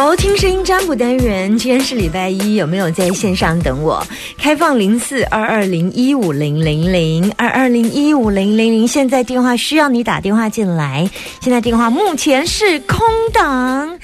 好，听声音占卜单元，今天是礼拜一，有没有在线上等我？开放零四二二零一五零零零二二零一五零零零，现在电话需要你打电话进来，现在电话目前是空档。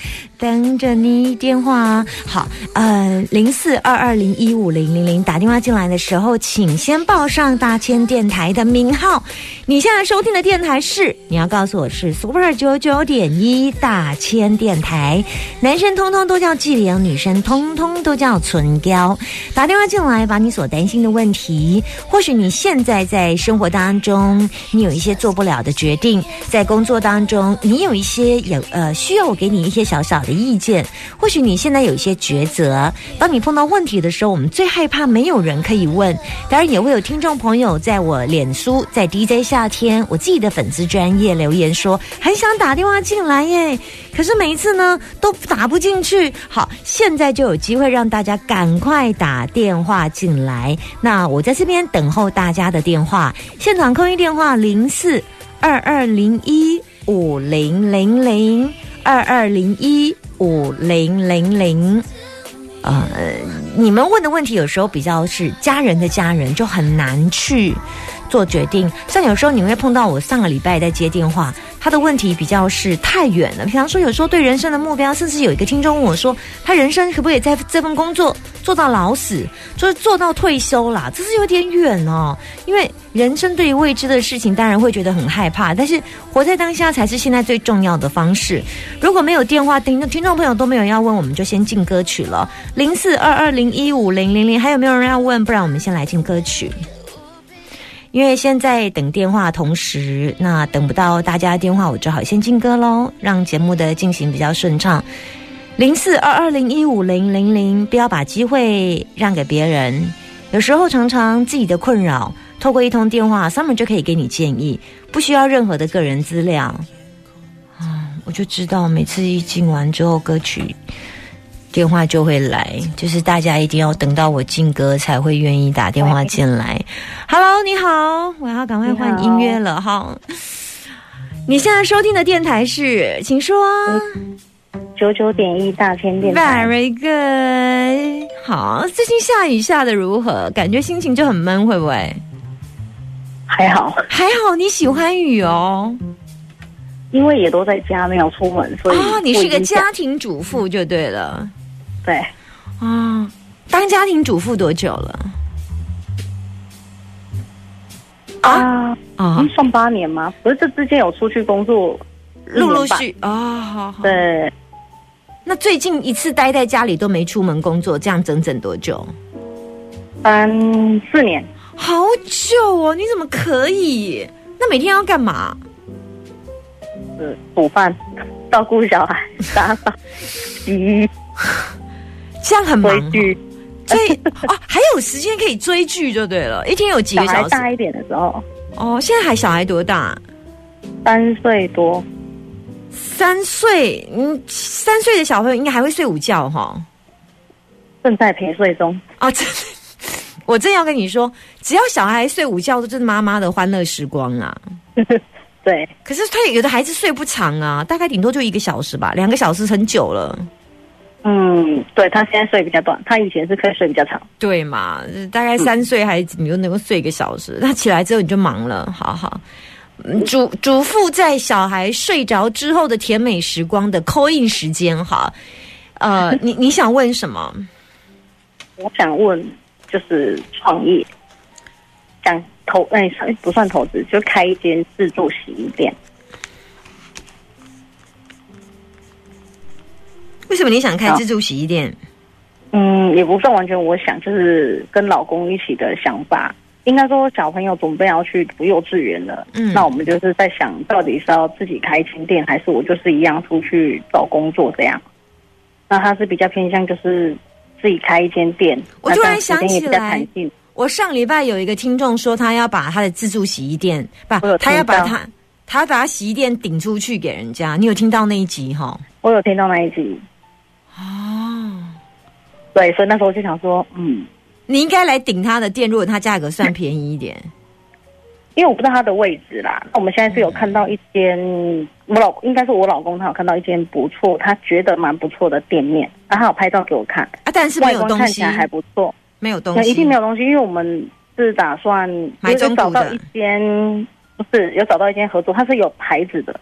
等着你电话，好，呃，零四二二零一五零零零打电话进来的时候，请先报上大千电台的名号。你现在收听的电台是，你要告诉我是 Super 九九点一大千电台。男生通通都叫纪灵，女生通通都叫纯娇。打电话进来，把你所担心的问题，或许你现在在生活当中，你有一些做不了的决定，在工作当中，你有一些有呃需要我给你一些小小。的意见，或许你现在有一些抉择。当你碰到问题的时候，我们最害怕没有人可以问。当然，也会有听众朋友在我脸书，在 DJ 夏天我自己的粉丝专业留言说，很想打电话进来耶，可是每一次呢都打不进去。好，现在就有机会让大家赶快打电话进来。那我在这边等候大家的电话，现场空运电话零四二二零一五零零零。二二零一五零零零，呃，你们问的问题有时候比较是家人的家人，就很难去做决定。像有时候你会碰到我上个礼拜在接电话。他的问题比较是太远了，比方说有时候对人生的目标，甚至有一个听众问我说，他人生可不可以在这份工作做到老死，就是做到退休啦？这是有点远哦。因为人生对于未知的事情，当然会觉得很害怕，但是活在当下才是现在最重要的方式。如果没有电话，听听众朋友都没有要问，我们就先进歌曲了。零四二二零一五零零零，还有没有人要问？不然我们先来进歌曲。因为现在等电话，同时那等不到大家电话，我只好先进歌喽，让节目的进行比较顺畅。零四二二零一五零零零，不要把机会让给别人。有时候常常自己的困扰，透过一通电话，Summer 就可以给你建议，不需要任何的个人资料。啊，我就知道每次一进完之后，歌曲。电话就会来，就是大家一定要等到我进歌才会愿意打电话进来。Hello，你好，我要赶快换音乐了哈。你现在收听的电台是，请说。九九点一大千电台。Very good。好，最近下雨下的如何？感觉心情就很闷，会不会？还好，还好。你喜欢雨哦。因为也都在家，没有出门，所以啊，你是个家庭主妇就对了。对，啊，当家庭主妇多久了？啊啊，算八年吗？不是，这之间有出去工作，陆陆续啊，好好。对，那最近一次待在家里都没出门工作，这样整整多久？三四年，好久哦！你怎么可以？那每天要干嘛？是煮饭、照顾小孩、打扫、洗 衣。这样很忙，追哦，还有时间可以追剧就对了。一天有几个小时？大一点的时候。哦，现在还小孩多大？三岁多。三岁，嗯，三岁的小朋友应该还会睡午觉哈。正在陪睡中。啊，这 我正要跟你说，只要小孩睡午觉，都是妈妈的欢乐时光啊。对。可是他有的孩子睡不长啊，大概顶多就一个小时吧，两个小时很久了。嗯，对他现在睡比较短，他以前是可以睡比较长。对嘛，大概三岁孩子你就能够睡一个小时，他起来之后你就忙了，好好。主主妇在小孩睡着之后的甜美时光的 call in 时间哈，呃，你你想问什么？我想问就是创业，想投哎不算投资，就开一间自助洗衣店。为什么你想开自助洗衣店？嗯，也不算完全我想，就是跟老公一起的想法。应该说，小朋友准备要去读幼稚园了，嗯，那我们就是在想到底是要自己开新店，还是我就是一样出去找工作这样。那他是比较偏向就是自己开一间店。我突然想起来，我上礼拜有一个听众说，他要把他的自助洗衣店，不，他要把他他把洗衣店顶出去给人家，你有听到那一集哈？我有听到那一集。哦，对，所以那时候我就想说，嗯，你应该来顶他的店，如果他价格算便宜一点。因为我不知道他的位置啦。那我们现在是有看到一间，我老应该是我老公，他有看到一间不错，他觉得蛮不错的店面，然后有拍照给我看。啊，但是没有东西，看起来还不错，没有东西，一定没有东西，因为我们是打算买中找到一间，不是有找到一间合作，它是有牌子的，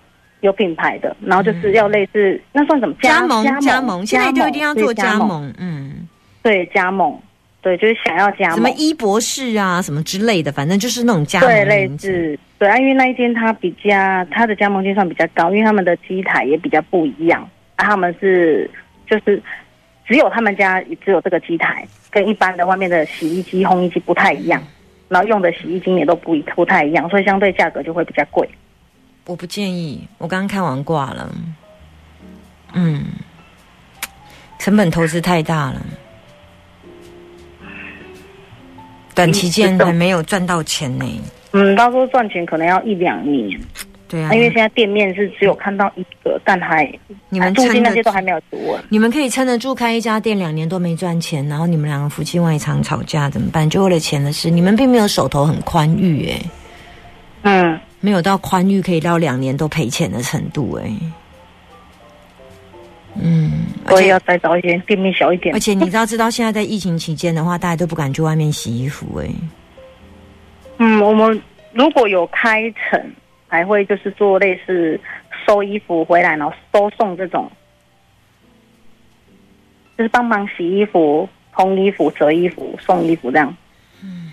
有品牌的，然后就是要类似，那算什么加盟？加盟？现在就一定要做加盟，嗯，对，加盟。对，就是想要加盟，什么一博士啊，什么之类的，反正就是那种加盟。对，类似。对啊，因为那一间它比较，它的加盟金算比较高，因为他们的机台也比较不一样。啊，他们是就是只有他们家只有这个机台，跟一般的外面的洗衣机、烘衣机不太一样。然后用的洗衣精也都不一不太一样，所以相对价格就会比较贵。我不建议，我刚刚看完挂了。嗯，成本投资太大了。短期间还没有赚到钱呢。嗯，他说赚钱可能要一两年。对啊，因为现在店面是只有看到一个，但还你们租金那些都还没有足。你们可以撑得住开一家店两年都没赚钱，然后你们两个夫妻外常吵架怎么办？就为了钱的事，你们并没有手头很宽裕哎。嗯，没有到宽裕可以到两年都赔钱的程度哎。嗯，我也要再找一间店面小一点。而且你知道，知道现在在疫情期间的话，大家都不敢去外面洗衣服哎。嗯，我们如果有开成，还会就是做类似收衣服回来，然后收送这种，就是帮忙洗衣服、烘衣服、折衣服、送衣服这样。嗯，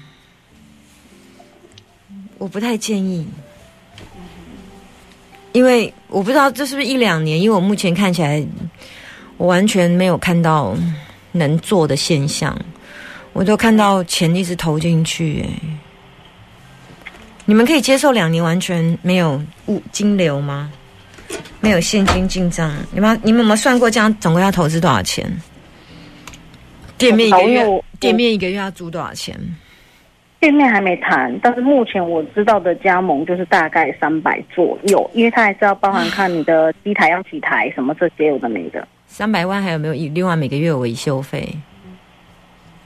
我不太建议。因为我不知道这是不是一两年，因为我目前看起来，我完全没有看到能做的现象，我都看到钱一直投进去。哎，你们可以接受两年完全没有物金流吗？没有现金进账？你们你们有没有算过这样总共要投资多少钱？店面一个月，店面一个月要租多少钱？店面还没谈，但是目前我知道的加盟就是大概三百左右，因为它还是要包含看你的 机台要几台，什么这些有的没的。三百万还有没有？另外每个月有维修费？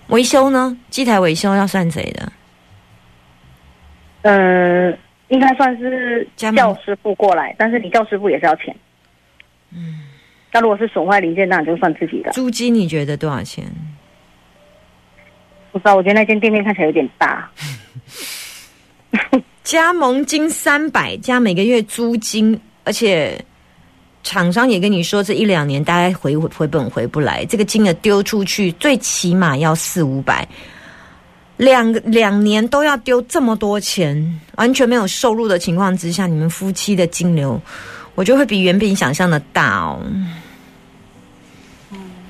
维修呢？机台维修要算谁的？呃，应该算是教师傅过来，但是你教师傅也是要钱。嗯，那如果是损坏零件，那你就算自己的。租金你觉得多少钱？不知道，我觉得那间店面看起来有点大。加盟金三百，加每个月租金，而且厂商也跟你说，这一两年大概回回本回不来，这个金额丢出去最起码要四五百，两两年都要丢这么多钱，完全没有收入的情况之下，你们夫妻的金流，我觉得会比原本想象的大哦。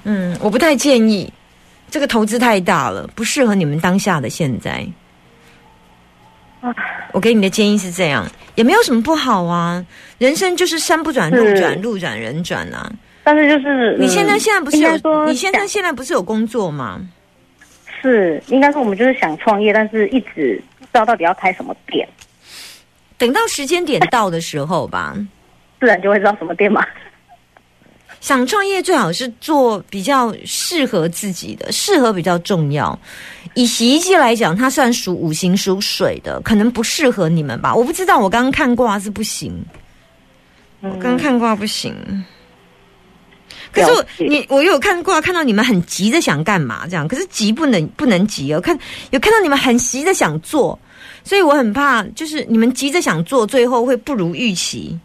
嗯，我不太建议。这个投资太大了，不适合你们当下的现在。我给你的建议是这样，也没有什么不好啊。人生就是山不转路转，路转人转啊。但是就是你现在现在不是有？你现在现在不是有工作吗？是，应该说我们就是想创业，但是一直不知道到底要开什么店。等到时间点到的时候吧，自然就会知道什么店嘛。想创业最好是做比较适合自己的，适合比较重要。以洗衣机来讲，它算属五行属水的，可能不适合你们吧。我不知道，我刚刚看卦是不行。我刚刚看卦不行。可是你，我有看卦，看到你们很急着想干嘛这样，可是急不能不能急哦。看有看到你们很急着想做，所以我很怕，就是你们急着想做，最后会不如预期。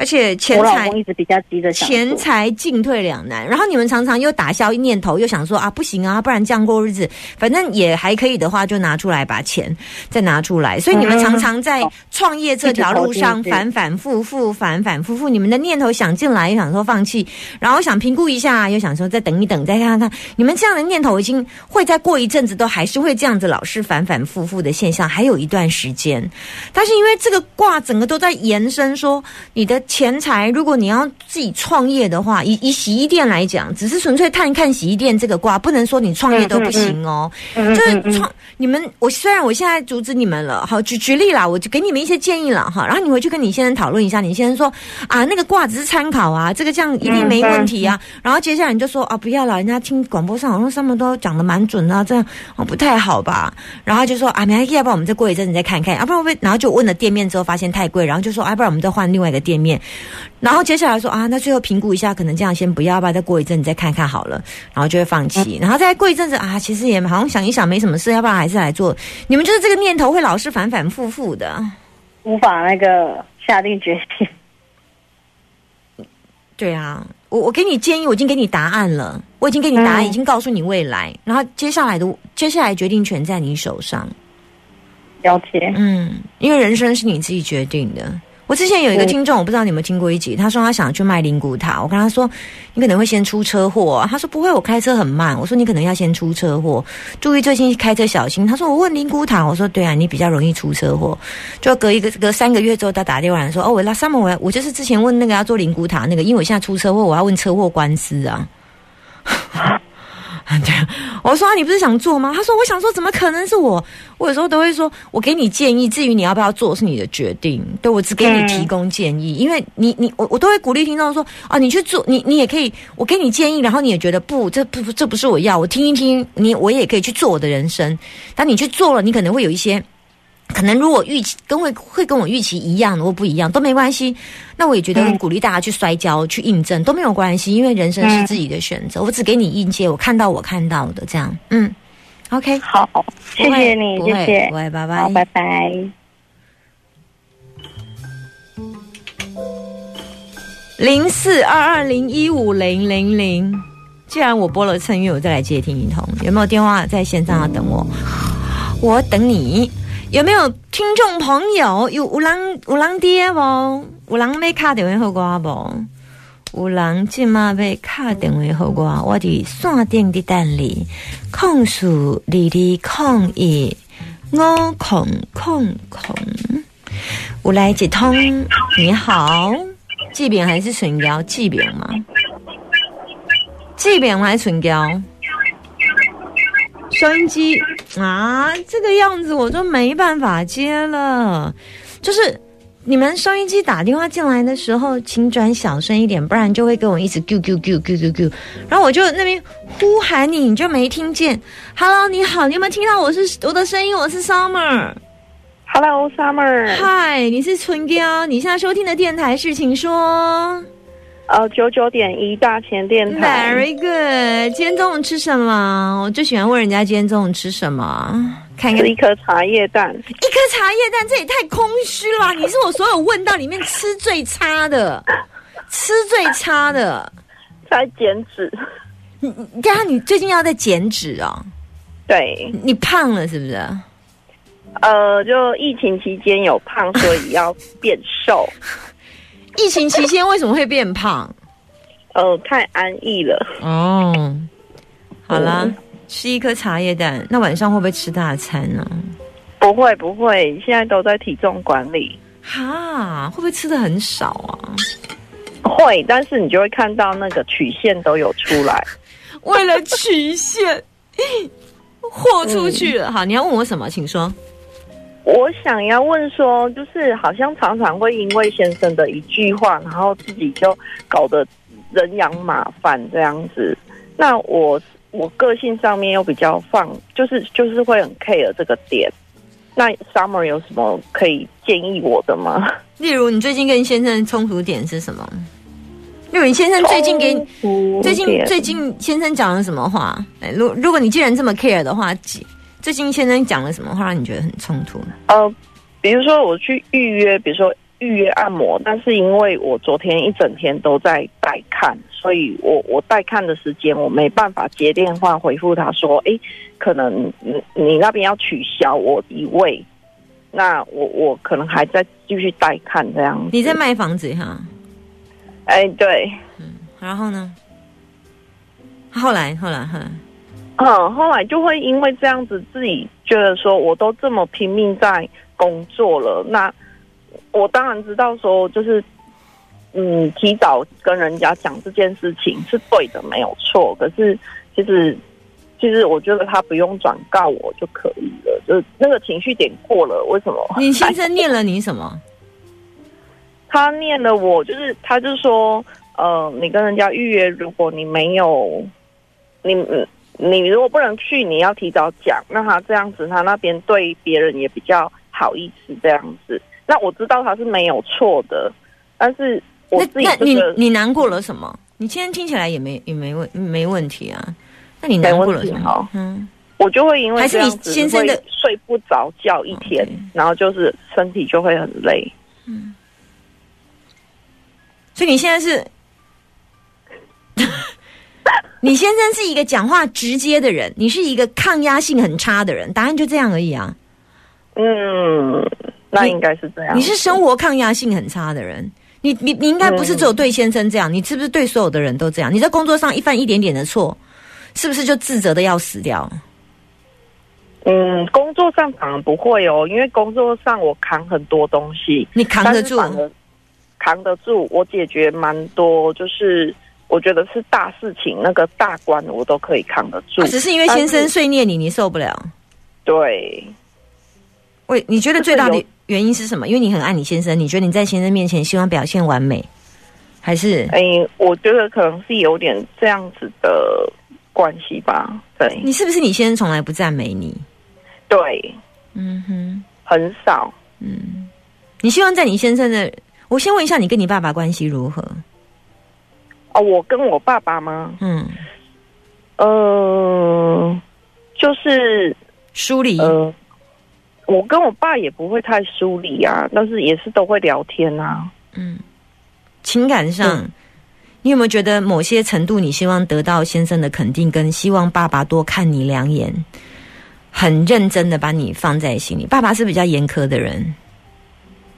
而且钱财一直比较急的，钱财进退两难。然后你们常常又打消念头，又想说啊，不行啊，不然这样过日子，反正也还可以的话，就拿出来把钱再拿出来。所以你们常常在创业这条路上反反复复，反反复复。你们的念头想进来，又想说放弃，然后想评估一下，又想说再等一等，再看看。你们这样的念头已经会在过一阵子都还是会这样子，老是反反复复的现象，还有一段时间。但是因为这个卦整个都在延伸，说你的。钱财，如果你要自己创业的话，以以洗衣店来讲，只是纯粹看看洗衣店这个卦，不能说你创业都不行哦。就是创你们，我虽然我现在阻止你们了，好举举例啦，我就给你们一些建议了哈。然后你回去跟你先生讨论一下，你先生说啊，那个卦只是参考啊，这个这样一定没问题啊。然后接下来你就说啊，不要了，人家听广播上好像上面都讲的蛮准的，这样哦不太好吧？然后就说啊，没要不然我们再过一阵子再看看，要不然会，然后就问了店面之后发现太贵，然后就说啊，不然我们再换另外一个。店面，然后接下来说啊，那最后评估一下，可能这样先不要吧，再过一阵子再看看好了，然后就会放弃，然后再过一阵子啊，其实也好像想一想没什么事，要不然还是来做。你们就是这个念头会老是反反复复的，无法那个下定决心。对啊，我我给你建议，我已经给你答案了，我已经给你答案，已经告诉你未来，然后接下来的接下来决定权在你手上。了解，嗯，因为人生是你自己决定的。我之前有一个听众，我不知道你有没有听过一集，他说他想去卖灵骨塔，我跟他说你可能会先出车祸，他说不会，我开车很慢，我说你可能要先出车祸，注意最近开车小心。他说我问灵骨塔，我说对啊，你比较容易出车祸，就隔一个隔三个月之后，他打电话来说哦，我拉 summer 我我就是之前问那个要做灵骨塔那个，因为我现在出车祸，我要问车祸官司啊。对，我说你不是想做吗？他说我想说，怎么可能是我？我有时候都会说，我给你建议，至于你要不要做是你的决定。对我只给你提供建议，因为你你我我都会鼓励听众说啊，你去做，你你也可以，我给你建议，然后你也觉得不，这不这不是我要，我听一听，你我也可以去做我的人生。当你去做了，你可能会有一些。可能如果预期跟会会跟我预期一样，如果不一样都没关系。那我也觉得很鼓励大家去摔跤、去印证都没有关系，因为人生是自己的选择。我只给你意见，我看到我看到的这样。嗯，OK，好，谢谢你，谢谢，拜拜，好，拜拜。零四二二零一五零零零，既然我播了趁月，我再来接听一通。有没有电话在线上要等我？我等你。有没有听众朋友有有人有人爹不？有人要卡电话给我不？有人今嘛要卡电话给我，我的线顶的等你。控诉你的抗议，我控控控。我来接通，你好，这边还是唇膏？这边吗？这边还是唇膏？收音机啊，这个样子我就没办法接了。就是你们收音机打电话进来的时候，请转小声一点，不然就会跟我一直 Q Q Q Q Q Q。然后我就那边呼喊你，你就没听见。Hello，你好，你有没有听到我是我的声音？我是 Summer。Hello，Summer。嗨，你是春娇。你现在收听的电台是，请说。呃，九九点一大前电台。Very good。今天中午吃什么？我最喜欢问人家今天中午吃什么。看一颗茶叶蛋。一颗茶叶蛋，这也太空虚了。你是我所有问到里面吃最差的，吃最差的。在减脂。你你，刚刚你最近要在减脂哦？对。你胖了是不是？呃，就疫情期间有胖，所以要变瘦。疫情期间为什么会变胖？哦，太安逸了。哦，好了，吃一颗茶叶蛋，那晚上会不会吃大餐呢？不会，不会，现在都在体重管理。哈，会不会吃的很少啊？会，但是你就会看到那个曲线都有出来。为了曲线，豁出去了。好，你要问我什么？请说。我想要问说，就是好像常常会因为先生的一句话，然后自己就搞得人仰马翻这样子。那我我个性上面又比较放，就是就是会很 care 这个点。那 Summer 有什么可以建议我的吗？例如，你最近跟先生冲突点是什么？例如，你先生最近给最近最近先生讲了什么话？哎，如如果你既然这么 care 的话，最近先生讲了什么话，让你觉得很冲突呢？呃，比如说我去预约，比如说预约按摩，但是因为我昨天一整天都在带看，所以我我带看的时间我没办法接电话回复他说，哎，可能你你那边要取消我一位，那我我可能还在继续带看这样。你在卖房子哈？哎，对，嗯，然后呢？后来，后来，后来。嗯，后来就会因为这样子，自己觉得说，我都这么拼命在工作了，那我当然知道说，就是嗯，提早跟人家讲这件事情是对的，没有错。可是其实其实我觉得他不用转告我就可以了，就是那个情绪点过了，为什么？你先生念了你什么？他念了我，就是他就说，呃，你跟人家预约，如果你没有，你你如果不能去，你要提早讲，那他这样子，他那边对别人也比较好意思，这样子。那我知道他是没有错的，但是我自己那你你难过了什么？你今天听起来也没也没问没问题啊？那你难过了什么？嗯，我就会因为还是你先生的睡不着觉一天，然后就是身体就会很累。嗯。所以你现在是，你先生是一个讲话直接的人，你是一个抗压性很差的人，答案就这样而已啊。嗯，那应该是这样。你是生活抗压性很差的人，你你你应该不是只有对先生这样，你是不是对所有的人都这样？你在工作上一犯一点点的错，是不是就自责的要死掉？嗯，工作上反而不会哦，因为工作上我扛很多东西，你扛得住。扛得住，我解决蛮多，就是我觉得是大事情，那个大关我都可以扛得住。只是因为先生碎念你，你受不了。对，喂，你觉得最大的原因是什么？因为你很爱你先生，你觉得你在先生面前希望表现完美，还是？哎，我觉得可能是有点这样子的关系吧。对，你是不是你先生从来不赞美你？对，嗯哼，很少。嗯，你希望在你先生的。我先问一下，你跟你爸爸关系如何？哦，我跟我爸爸吗？嗯，呃，就是疏离。呃，我跟我爸也不会太疏离啊，但是也是都会聊天啊。嗯，情感上，你有没有觉得某些程度，你希望得到先生的肯定，跟希望爸爸多看你两眼，很认真的把你放在心里？爸爸是比较严苛的人。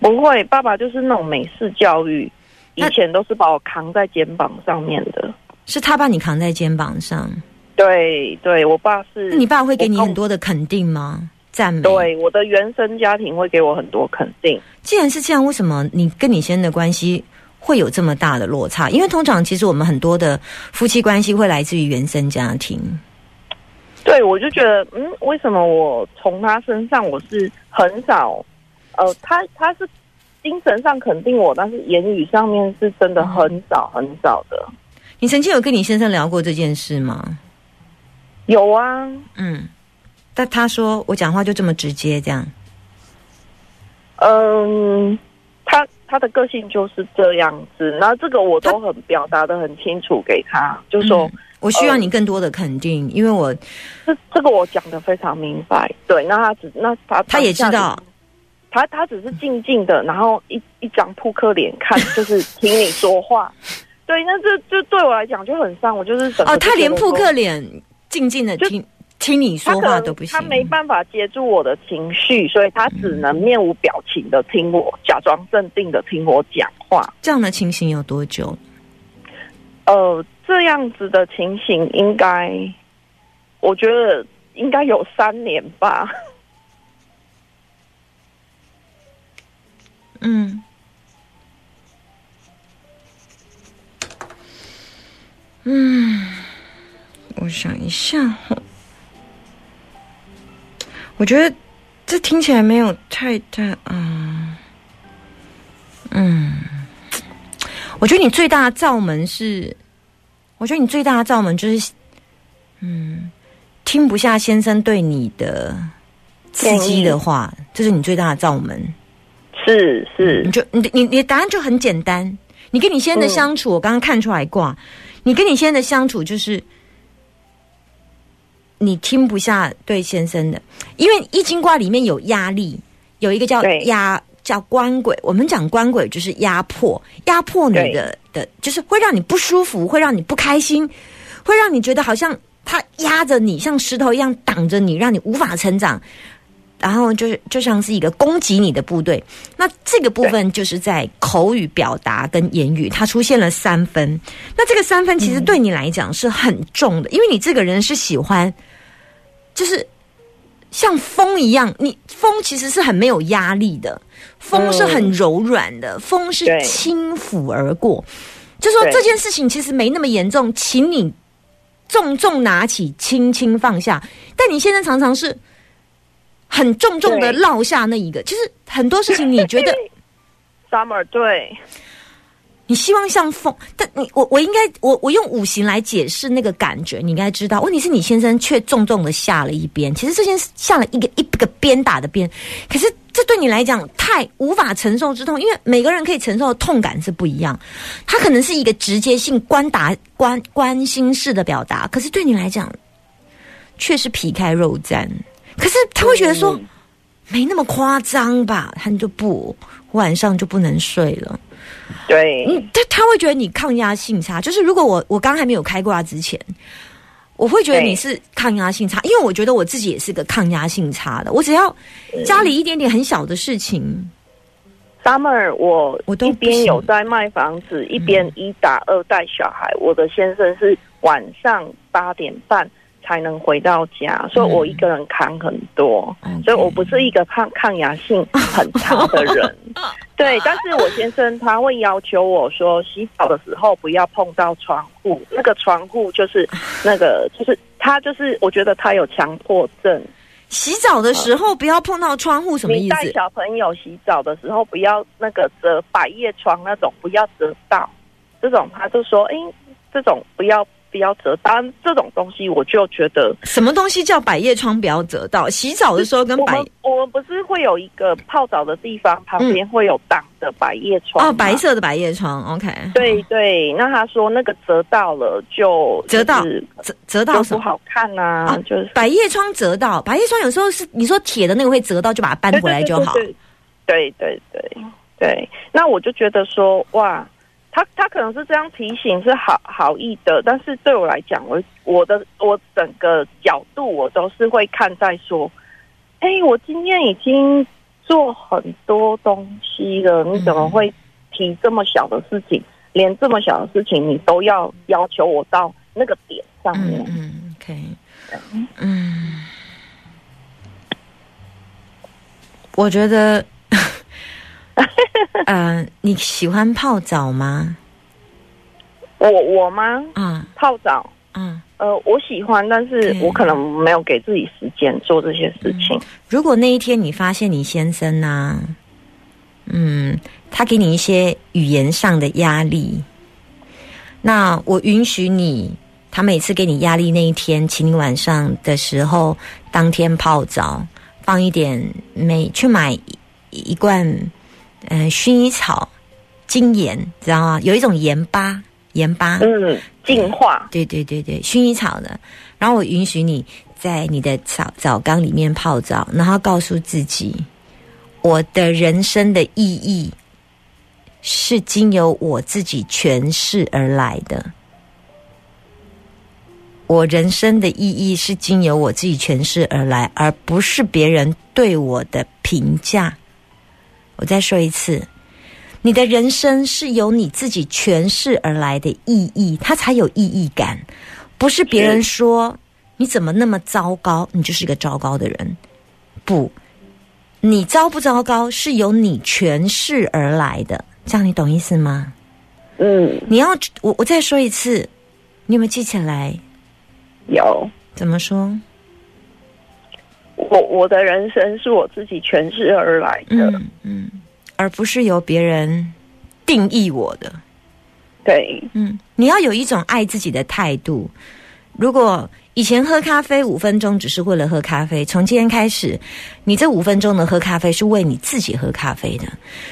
不会，爸爸就是那种美式教育，以前都是把我扛在肩膀上面的。是他把你扛在肩膀上？对对，我爸是。那你爸会给你很多的肯定吗？赞美？对，我的原生家庭会给我很多肯定。既然是这样，为什么你跟你先生的关系会有这么大的落差？因为通常其实我们很多的夫妻关系会来自于原生家庭。对，我就觉得，嗯，为什么我从他身上我是很少。呃，他他是精神上肯定我，但是言语上面是真的很少很少的。你曾经有跟你先生聊过这件事吗？有啊，嗯，但他说我讲话就这么直接，这样。嗯，他他的个性就是这样子，那这个我都很表达的很清楚给他，就说我需要你更多的肯定，因为我这这个我讲的非常明白。对，那他只那他他也知道。他他只是静静的，然后一一张扑克脸看，就是听你说话。对，那这这对我来讲就很伤。我就是哦，他连扑克脸静静的听听你说话都不行，他没办法接住我的情绪，所以他只能面无表情的听我，假装镇定的听我讲话。这样的情形有多久？呃，这样子的情形应该，我觉得应该有三年吧。嗯，嗯，我想一下，我觉得这听起来没有太大啊。嗯，我觉得你最大的罩门是，我觉得你最大的罩门就是，嗯，听不下先生对你的刺激的话，这是你最大的罩门。是是，你就你你你答案就很简单。你跟你先生的相处，我刚刚看出来卦，你跟你先生的相处就是你听不下对先生的，因为易经卦里面有压力，有一个叫压叫官鬼。我们讲官鬼就是压迫，压迫你的的，就是会让你不舒服，会让你不开心，会让你觉得好像他压着你，像石头一样挡着你，让你无法成长。然后就是就像是一个攻击你的部队，那这个部分就是在口语表达跟言语，它出现了三分。那这个三分其实对你来讲是很重的，因为你这个人是喜欢，就是像风一样，你风其实是很没有压力的，风是很柔软的，风是轻抚而过。就说这件事情其实没那么严重，请你重重拿起，轻轻放下。但你现在常常是很重重的落下那一个。其实很多事情，你觉得 summer 对。你希望像风，但你我我应该我我用五行来解释那个感觉，你应该知道。问题是你先生却重重的下了一边，其实这件事下了一个一个鞭打的鞭，可是这对你来讲太无法承受之痛，因为每个人可以承受的痛感是不一样。他可能是一个直接性关打关关心式的表达，可是对你来讲却是皮开肉绽。可是他会觉得说没那么夸张吧？他就不晚上就不能睡了。对，嗯他他会觉得你抗压性差。就是如果我我刚还没有开挂之前，我会觉得你是抗压性差，因为我觉得我自己也是个抗压性差的。我只要家里一点点很小的事情，summer 我我都一边有在卖房子，一边一打二带小孩。我的先生是晚上八点半。才能回到家，所以我一个人扛很多，所以我不是一个抗抗压性很差的人。对，但是我先生他会要求我说，洗澡的时候不要碰到窗户，那个窗户就是那个，就是他就是我觉得他有强迫症。洗澡的时候不要碰到窗户，什么意思？带小朋友洗澡的时候不要那个折百叶窗那种，不要折到这种，他就说，哎，这种不要。不要折到这种东西，我就觉得什么东西叫百叶窗不要折到？洗澡的时候跟百我们不是会有一个泡澡的地方旁边会有挡的百叶窗哦，白色的百叶窗。OK，对对，那他说那个折到了就折到折折到不好看呐，就是百叶窗折到百叶窗有时候是你说铁的那个会折到，就把它搬回来就好。对对对对，那我就觉得说哇。他他可能是这样提醒是好好意的，但是对我来讲，我我的我整个角度我都是会看在说，哎，我今天已经做很多东西了，你怎么会提这么小的事情？连这么小的事情你都要要求我到那个点上面？嗯，OK，嗯，我觉得。呃，你喜欢泡澡吗？我我吗？嗯，泡澡，嗯，呃，我喜欢，但是我可能没有给自己时间做这些事情。如果那一天你发现你先生呢，嗯，他给你一些语言上的压力，那我允许你，他每次给你压力那一天，请你晚上的时候当天泡澡，放一点每去买一罐。嗯，薰衣草、精盐，知道吗？有一种盐巴，盐巴，嗯，净化，对对对对，薰衣草的。然后我允许你在你的澡澡缸里面泡澡，然后告诉自己，我的人生的意义是经由我自己诠释而来的。我人生的意义是经由我自己诠释而来，而不是别人对我的评价。我再说一次，你的人生是由你自己诠释而来的意义，它才有意义感。不是别人说你怎么那么糟糕，你就是一个糟糕的人。不，你糟不糟糕是由你诠释而来的，这样你懂意思吗？嗯，你要我我再说一次，你有没有记起来？有，怎么说？我我的人生是我自己诠释而来的，嗯，而不是由别人定义我的。对，嗯，你要有一种爱自己的态度。如果以前喝咖啡五分钟只是为了喝咖啡，从今天开始，你这五分钟的喝咖啡是为你自己喝咖啡的。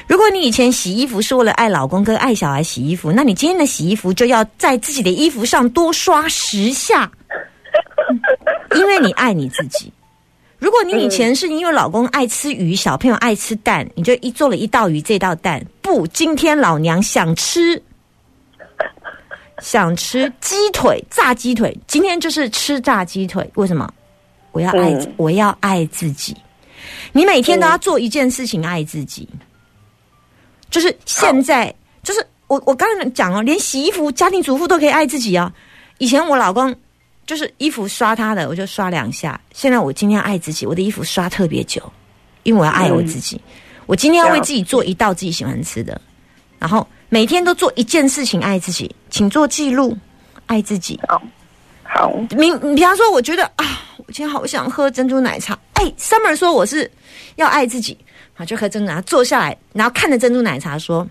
如果你以前洗衣服是为了爱老公跟爱小孩洗衣服，那你今天的洗衣服就要在自己的衣服上多刷十下，因为你爱你自己。如果你以前是因为老公爱吃鱼，小朋友爱吃蛋，你就一做了一道鱼，这道蛋不，今天老娘想吃，想吃鸡腿，炸鸡腿，今天就是吃炸鸡腿。为什么？我要爱，我要爱自己。你每天都要做一件事情，爱自己。就是现在，就是我我刚才讲哦，连洗衣服、家庭主妇都可以爱自己啊。以前我老公就是衣服刷它的，我就刷两下。现在我今天爱自己，我的衣服刷特别久，因为我要爱我自己。我今天要为自己做一道自己喜欢吃的，然后每天都做一件事情爱自己，请做记录，爱自己。好，好。明，比方说，我觉得啊，我今天好想喝珍珠奶茶。哎，Summer 说我是要爱自己，好就喝珍珠奶茶，坐下来，然后看着珍珠奶茶说，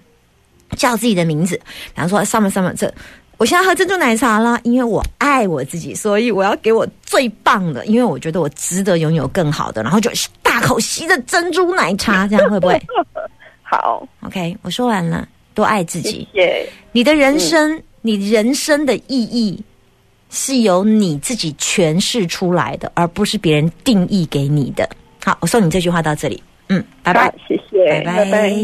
叫自己的名字，然后说 Summer Summer 这。我现在喝珍珠奶茶啦，因为我爱我自己，所以我要给我最棒的，因为我觉得我值得拥有更好的，然后就大口吸着珍珠奶茶，这样会不会 好？OK，我说完了，多爱自己。谢你的人生，你人生的意义是由你自己诠释出来的，而不是别人定义给你的。好，我送你这句话到这里。嗯，拜拜，谢谢，拜拜。